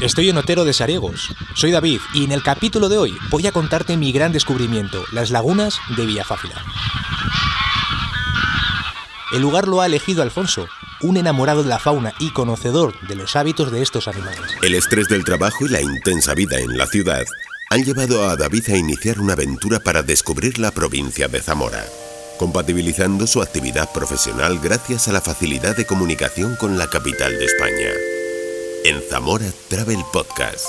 Estoy en Otero de Sariegos. Soy David y en el capítulo de hoy voy a contarte mi gran descubrimiento, las lagunas de Villafáfila. El lugar lo ha elegido Alfonso, un enamorado de la fauna y conocedor de los hábitos de estos animales. El estrés del trabajo y la intensa vida en la ciudad han llevado a David a iniciar una aventura para descubrir la provincia de Zamora, compatibilizando su actividad profesional gracias a la facilidad de comunicación con la capital de España en Zamora Travel Podcast.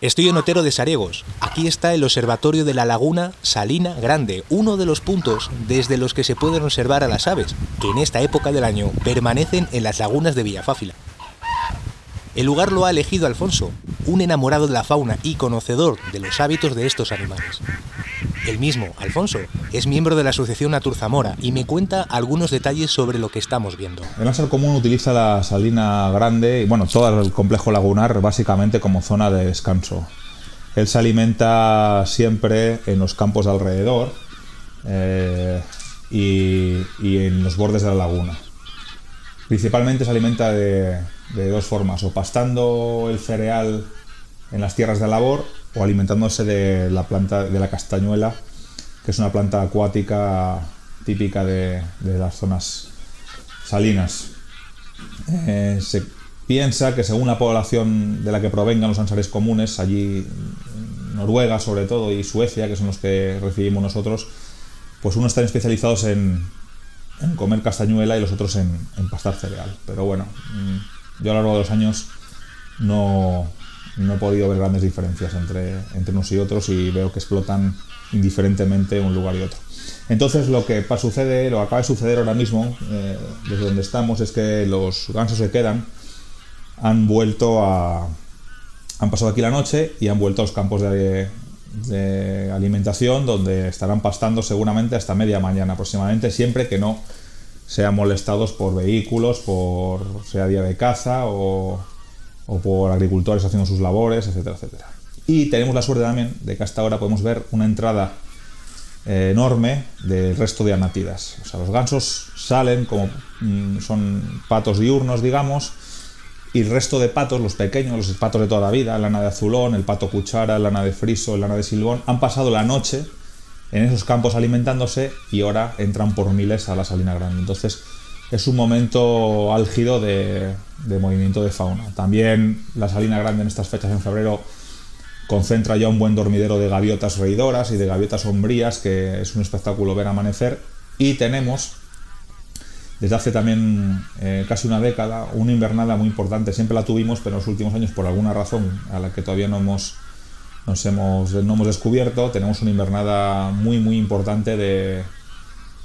Estoy en Otero de Sariegos. Aquí está el observatorio de la laguna Salina Grande, uno de los puntos desde los que se pueden observar a las aves, que en esta época del año permanecen en las lagunas de Villafáfila. El lugar lo ha elegido Alfonso, un enamorado de la fauna y conocedor de los hábitos de estos animales. El mismo, Alfonso, es miembro de la Asociación Natur Zamora y me cuenta algunos detalles sobre lo que estamos viendo. El Ánsar Común utiliza la salina grande y bueno, todo el complejo lagunar básicamente como zona de descanso. Él se alimenta siempre en los campos de alrededor eh, y, en los bordes de la laguna. Principalmente se alimenta de dos formas, o pastando el cereal en las tierras de labor o alimentándose de la planta de la castañuela, que es una planta acuática típica de, las zonas salinas. Eh, se piensa que según la población de la que provengan los ansares comunes, allí Noruega sobre todo y Suecia, que son los que recibimos nosotros, pues unos están especializados en, comer castañuela y los otros en, en pastar cereal. Pero bueno, mm, yo a lo largo de los años no, no he podido ver grandes diferencias entre, entre unos y otros y veo que explotan indiferentemente un lugar y otro. Entonces lo que sucede, lo que acaba de suceder ahora mismo, eh, desde donde estamos, es que los gansos que quedan han vuelto a... han pasado aquí la noche y han vuelto a los campos de, de alimentación donde estarán pastando seguramente hasta media mañana aproximadamente, siempre que no sean molestados por vehículos, por sea día de caza o o por agricultores haciendo sus labores, etcétera, etcétera. Y tenemos la suerte también de que hasta ahora podemos ver una entrada eh, enorme del resto de anátidas. O sea, los gansos salen como mm, son patos diurnos, digamos, y el resto de patos, los pequeños, los patos de toda la vida, lana de azulón, el pato cuchara, el lana de friso, el lana de silbón, han pasado la noche en esos campos alimentándose y ahora entran por miles a la salina grande. Entonces, es un momento álgido de, movimiento de fauna. También la Salina Grande en estas fechas en febrero concentra ya un buen dormidero de gaviotas reidoras y de gaviotas sombrías, que es un espectáculo ver amanecer. Y tenemos, desde hace también eh, casi una década, una invernada muy importante. Siempre la tuvimos, pero en los últimos años, por alguna razón a la que todavía no hemos, no hemos descubierto, tenemos una invernada muy, muy importante de,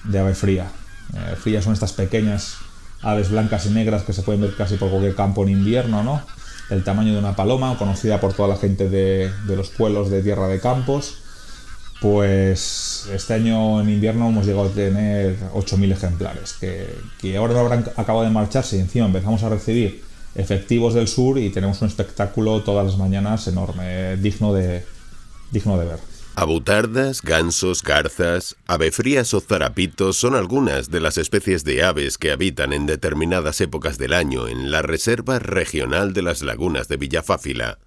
de ave fría eh, frías son estas pequeñas aves blancas y negras que se pueden ver casi por cualquier campo en invierno, ¿no? El tamaño de una paloma, conocida por toda la gente de, los pueblos de tierra de campos. Pues este año en invierno hemos llegado a tener 8.000 ejemplares, que, ahora no habrán acabado de marcharse y encima empezamos a recibir efectivos del sur y tenemos un espectáculo todas las mañanas enorme, digno de, digno de ver. Abutardas, gansos, garzas, avefrías o zarapitos son algunas de las especies de aves que habitan en determinadas épocas del año en la Reserva Regional de las Lagunas de Villafáfila,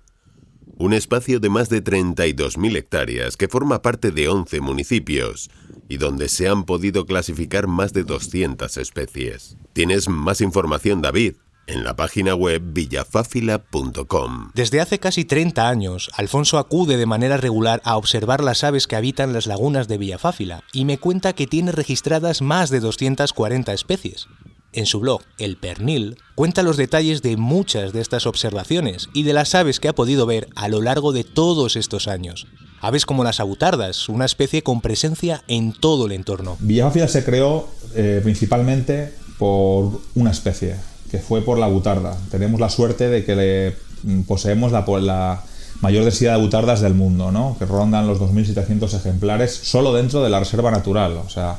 un espacio de más de 32.000 hectáreas que forma parte de 11 municipios y donde se han podido clasificar más de 200 especies. ¿Tienes más información, David? En la página web villafáfila.com. Desde hace casi 30 años, Alfonso acude de manera regular a observar las aves que habitan las lagunas de Villafáfila y me cuenta que tiene registradas más de 240 especies. En su blog, El Pernil, cuenta los detalles de muchas de estas observaciones y de las aves que ha podido ver a lo largo de todos estos años. Aves como las abutardas, una especie con presencia en todo el entorno. Villafáfila se creó eh, principalmente por una especie, fue por la butarda. Tenemos la suerte de que mm, poseemos la, mayor densidad de butardas del mundo, que rondan los 2.700 ejemplares solo dentro de la reserva natural. O sea,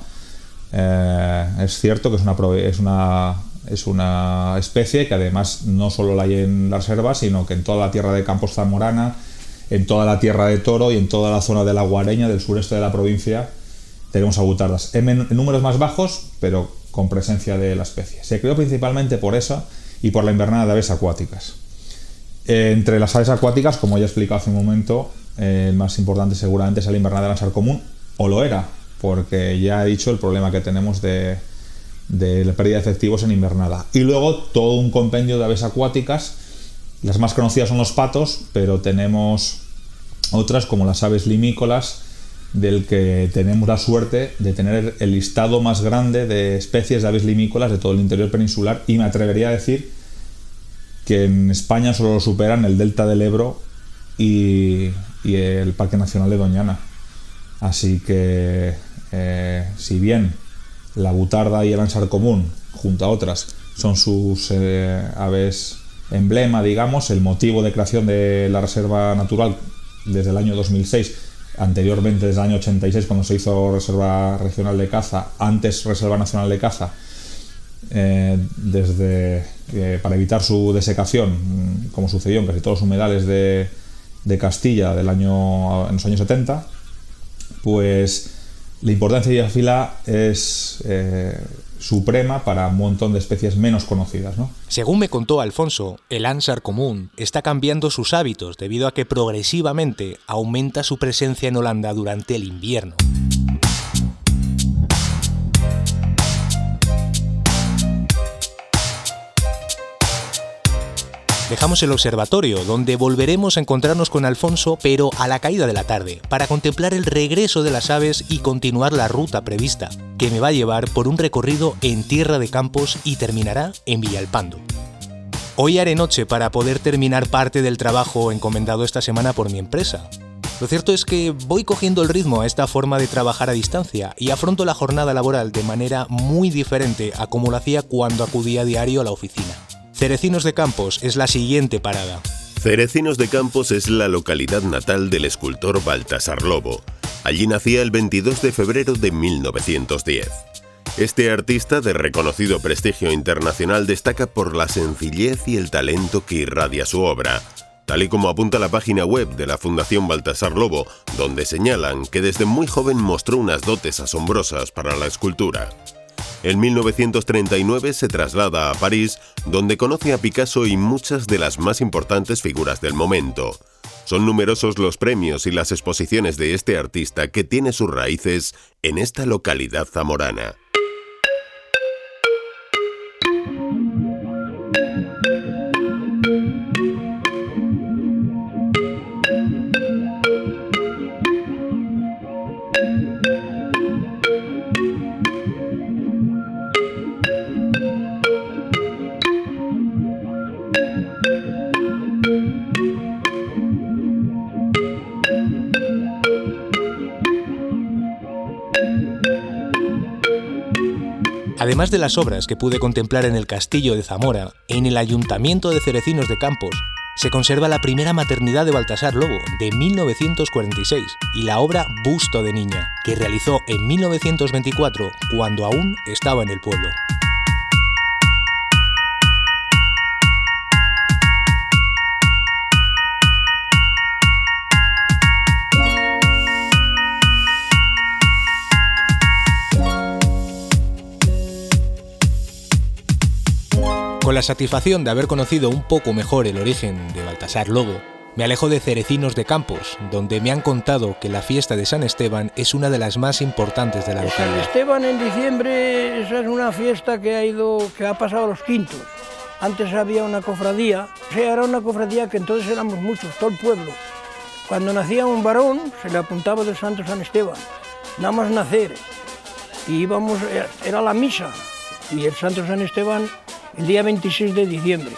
eh, es cierto que es una, es, una, es una especie que además no solo la hay en la reserva, sino que en toda la tierra de Campos Zamorana, en toda la tierra de Toro y en toda la zona de la Guareña del sureste de la provincia tenemos abutardas en, números más bajos, pero con presencia de la especie. Se creó principalmente por esa y por la invernada de aves acuáticas. entre las aves acuáticas, como ya he explicado hace un momento, el más importante seguramente es el invernada de lanzar común, o lo era, porque ya he dicho el problema que tenemos de, de la pérdida de efectivos en invernada. Y luego todo un compendio de aves acuáticas. Las más conocidas son los patos, pero tenemos otras como las aves limícolas, del que tenemos la suerte de tener el listado más grande de especies de aves limícolas de todo el interior peninsular y me atrevería a decir que en España solo lo superan el delta del Ebro y, el Parque Nacional de Doñana. Así que, eh, si bien la butarda y el ansar común, junto a otras, son sus eh, aves emblema, digamos, el motivo de creación de la Reserva Natural desde el año 2006, anteriormente desde el año 86 cuando se hizo Reserva Regional de Caza, antes Reserva Nacional de Caza, eh, desde, para evitar su desecación, mm, como sucedió en casi todos los humedales de, Castilla del año, en los años 70, pues la importancia de la fila es eh, suprema para un montón de especies menos conocidas. ¿no? Según me contó Alfonso, el ánsar común está cambiando sus hábitos debido a que progresivamente aumenta su presencia en Holanda durante el invierno. Dejamos el observatorio, donde volveremos a encontrarnos con Alfonso, pero a la caída de la tarde, para contemplar el regreso de las aves y continuar la ruta prevista, que me va a llevar por un recorrido en Tierra de Campos y terminará en Villalpando. Hoy haré noche para poder terminar parte del trabajo encomendado esta semana por mi empresa. Lo cierto es que voy cogiendo el ritmo a esta forma de trabajar a distancia y afronto la jornada laboral de manera muy diferente a como lo hacía cuando acudía a diario a la oficina. Cerecinos de Campos es la siguiente parada. Cerecinos de Campos es la localidad natal del escultor Baltasar Lobo. Allí nacía el 22 de febrero de 1910. Este artista de reconocido prestigio internacional destaca por la sencillez y el talento que irradia su obra, tal y como apunta la página web de la Fundación Baltasar Lobo, donde señalan que desde muy joven mostró unas dotes asombrosas para la escultura. En 1939 se traslada a París, donde conoce a Picasso y muchas de las más importantes figuras del momento. Son numerosos los premios y las exposiciones de este artista que tiene sus raíces en esta localidad zamorana. Además de las obras que pude contemplar en el castillo de Zamora, en el ayuntamiento de Cerecinos de Campos, se conserva la primera maternidad de Baltasar Lobo, de 1946, y la obra Busto de Niña, que realizó en 1924, cuando aún estaba en el pueblo. Con la satisfacción de haber conocido un poco mejor el origen de Baltasar Lobo, me alejo de Cerecinos de Campos, donde me han contado que la fiesta de San Esteban es una de las más importantes de la localidad. San Esteban en diciembre es una fiesta que ha ido, que ha pasado a los quintos. Antes había una cofradía, o sea, era una cofradía que entonces éramos muchos, todo el pueblo. Cuando nacía un varón, se le apuntaba del Santo San Esteban, nada más nacer. Y íbamos, era la misa, y el Santo San Esteban el día 26 de diciembre,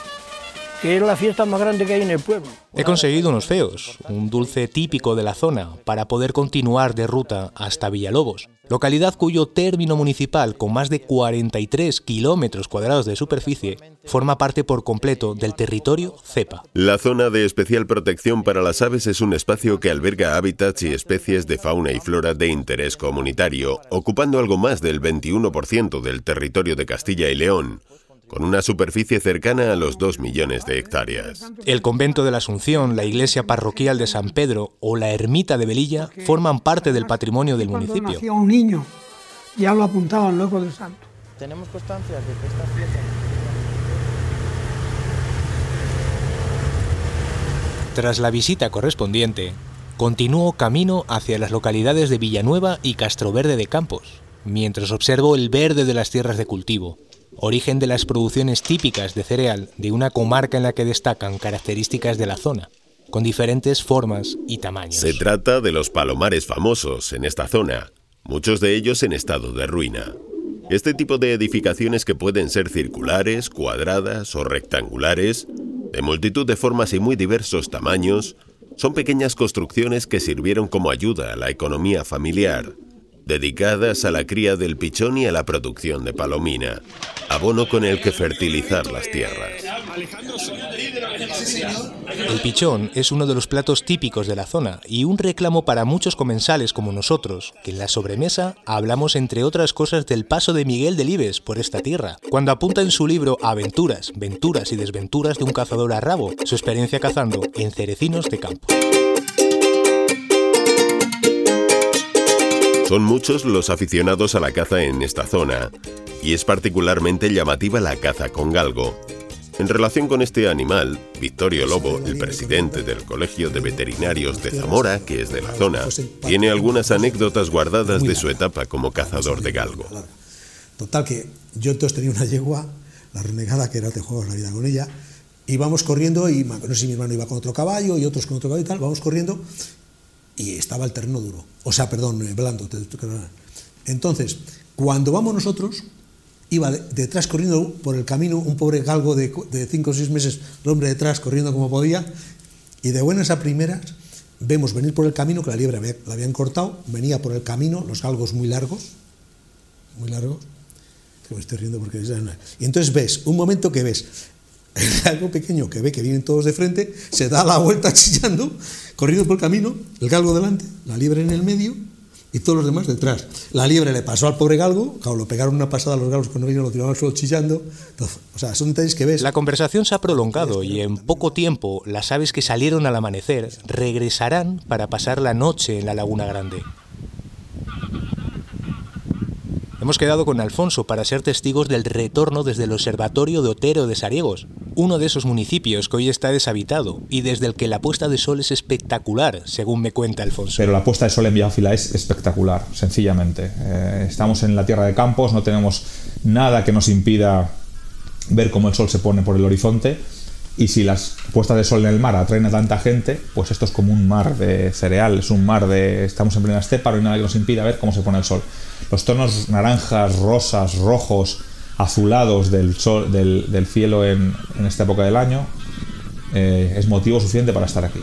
que es la fiesta más grande que hay en el pueblo. He conseguido unos feos, un dulce típico de la zona, para poder continuar de ruta hasta Villalobos, localidad cuyo término municipal, con más de 43 kilómetros cuadrados de superficie, forma parte por completo del territorio CEPA. La zona de especial protección para las aves es un espacio que alberga hábitats y especies de fauna y flora de interés comunitario, ocupando algo más del 21% del territorio de Castilla y León con una superficie cercana a los 2 millones de hectáreas. El convento de la Asunción, la iglesia parroquial de San Pedro o la ermita de Velilla forman parte del patrimonio del municipio. Cuando un niño, ya lo apuntaban luego del santo. Tenemos constancia de que esta fiesta Tras la visita correspondiente, continúo camino hacia las localidades de Villanueva y Castroverde de Campos, mientras observo el verde de las tierras de cultivo, origen de las producciones típicas de cereal de una comarca en la que destacan características de la zona, con diferentes formas y tamaños. Se trata de los palomares famosos en esta zona, muchos de ellos en estado de ruina. Este tipo de edificaciones que pueden ser circulares, cuadradas o rectangulares, de multitud de formas y muy diversos tamaños, son pequeñas construcciones que sirvieron como ayuda a la economía familiar, dedicadas a la cría del pichón y a la producción de palomina, abono con el que fertilizar las tierras. El pichón es uno de los platos típicos de la zona y un reclamo para muchos comensales como nosotros, que en la sobremesa hablamos entre otras cosas del paso de Miguel Delibes por esta tierra, cuando apunta en su libro Aventuras, Venturas y Desventuras de un cazador a rabo, su experiencia cazando en cerecinos de campo. Son muchos los aficionados a la caza en esta zona, y es particularmente llamativa la caza con galgo. En relación con este animal, Victorio Lobo, el presidente del Colegio de Veterinarios de Zamora, que es de la zona, tiene algunas anécdotas guardadas de su etapa como cazador de galgo. Total que yo entonces tenía una yegua, la renegada, que era de juegos la vida con ella, íbamos corriendo y no sé si mi hermano iba con otro caballo y otros con otro caballo y tal, vamos corriendo y estaba el terreno duro, o sea, perdón, eh, blando. Entonces, cuando vamos nosotros, iba detrás corriendo por el camino un pobre galgo de, de cinco o seis meses, el hombre detrás corriendo como podía, y de buenas a primeras vemos venir por el camino, que la liebre la habían cortado, venía por el camino, los galgos muy largos, muy largos, que estoy riendo porque... Y entonces ves, un momento que ves algo pequeño que ve que vienen todos de frente, se da la vuelta chillando, corriendo por el camino, el galgo delante, la liebre en el medio y todos los demás detrás. La liebre le pasó al pobre galgo, claro, lo pegaron una pasada a los galgos cuando vino, lo tiraron al suelo chillando. o sea, son detalles que ves. La conversación se ha prolongado y en poco tiempo las aves que salieron al amanecer regresarán para pasar la noche en la Laguna Grande. Hemos quedado con Alfonso para ser testigos del retorno desde el Observatorio de Otero de Sariegos, uno de esos municipios que hoy está deshabitado y desde el que la puesta de sol es espectacular, según me cuenta Alfonso. Pero la puesta de sol en Villafila es espectacular, sencillamente. Eh, estamos en la tierra de campos, no tenemos nada que nos impida ver cómo el sol se pone por el horizonte. Y si las puestas de sol en el mar atraen a tanta gente, pues esto es como un mar de cereal, es un mar de... Estamos en plena estepa, no hay nada que nos impida ver cómo se pone el sol los tonos naranjas, rosas, rojos, azulados del, sol, del, cielo en, esta época del año eh, es motivo suficiente para estar aquí.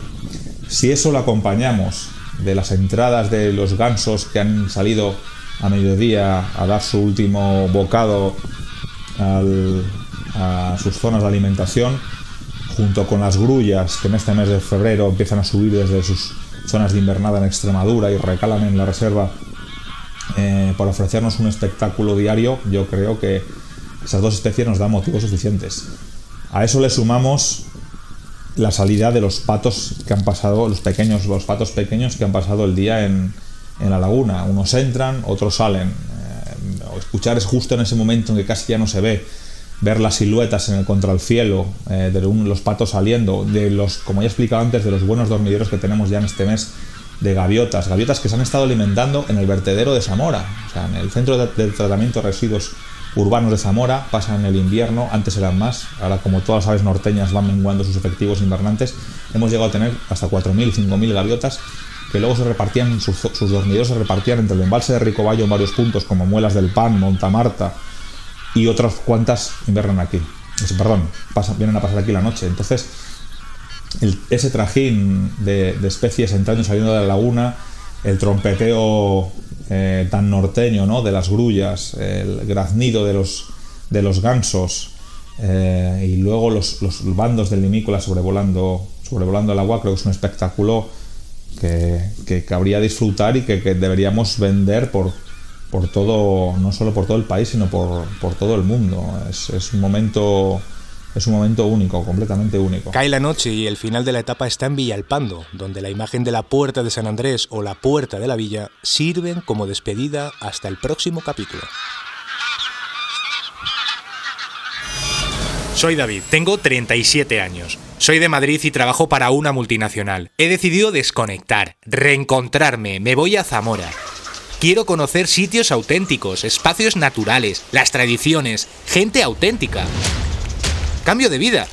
Si eso lo acompañamos de las entradas de los gansos que han salido a mediodía a dar su último bocado a sus zonas de alimentación, junto con las grullas que en este mes de febrero empiezan a subir desde sus zonas de invernada en Extremadura y recalan en la reserva eh, por ofrecernos un espectáculo diario, yo creo que esas dos especies nos dan motivos suficientes. A eso le sumamos la salida de los patos que han pasado, los pequeños, los patos pequeños que han pasado el día en, la laguna. Unos entran, otros salen. Eh, escuchar es justo en ese momento en que casi ya no se ve. Ver las siluetas en el contra el cielo, eh, de los patos saliendo, de los, como ya he explicado antes, de los buenos dormideros que tenemos ya en este mes de gaviotas, gaviotas que se han estado alimentando en el vertedero de Zamora, o sea, en el centro de, tratamiento de residuos urbanos de Zamora, pasan el invierno, antes eran más, ahora como todas las aves norteñas van menguando sus efectivos invernantes, hemos llegado a tener hasta 4.000, 5.000 gaviotas que luego se repartían, sus, dormideros se repartían entre el embalse de Ricoballo en varios puntos como Muelas del Pan, Montamarta y otras cuantas invernan aquí. Perdón, vienen a pasar aquí la noche. Entonces, ese trajín de, especies entrando saliendo de la laguna, el trompeteo eh, tan norteño ¿no? de las grullas, el graznido de los, de los gansos eh, y luego los, bandos del limícola sobrevolando, sobrevolando el agua, creo que es un espectáculo que, que cabría disfrutar y que, deberíamos vender por, por todo, no solo por todo el país, sino por, por todo el mundo. Es, es un momento es un momento único, completamente único. Cae la noche y el final de la etapa está en Villalpando, donde la imagen de la Puerta de San Andrés o la Puerta de la Villa sirven como despedida hasta el próximo capítulo. Soy David, tengo 37 años. Soy de Madrid y trabajo para una multinacional. He decidido desconectar, reencontrarme, me voy a Zamora. Quiero conocer sitios auténticos, espacios naturales, las tradiciones, gente auténtica. Cambio de vida.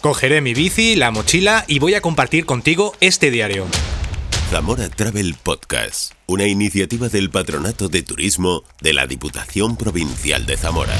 Cogeré mi bici, la mochila y voy a compartir contigo este diario. Zamora Travel Podcast, una iniciativa del Patronato de Turismo de la Diputación Provincial de Zamora.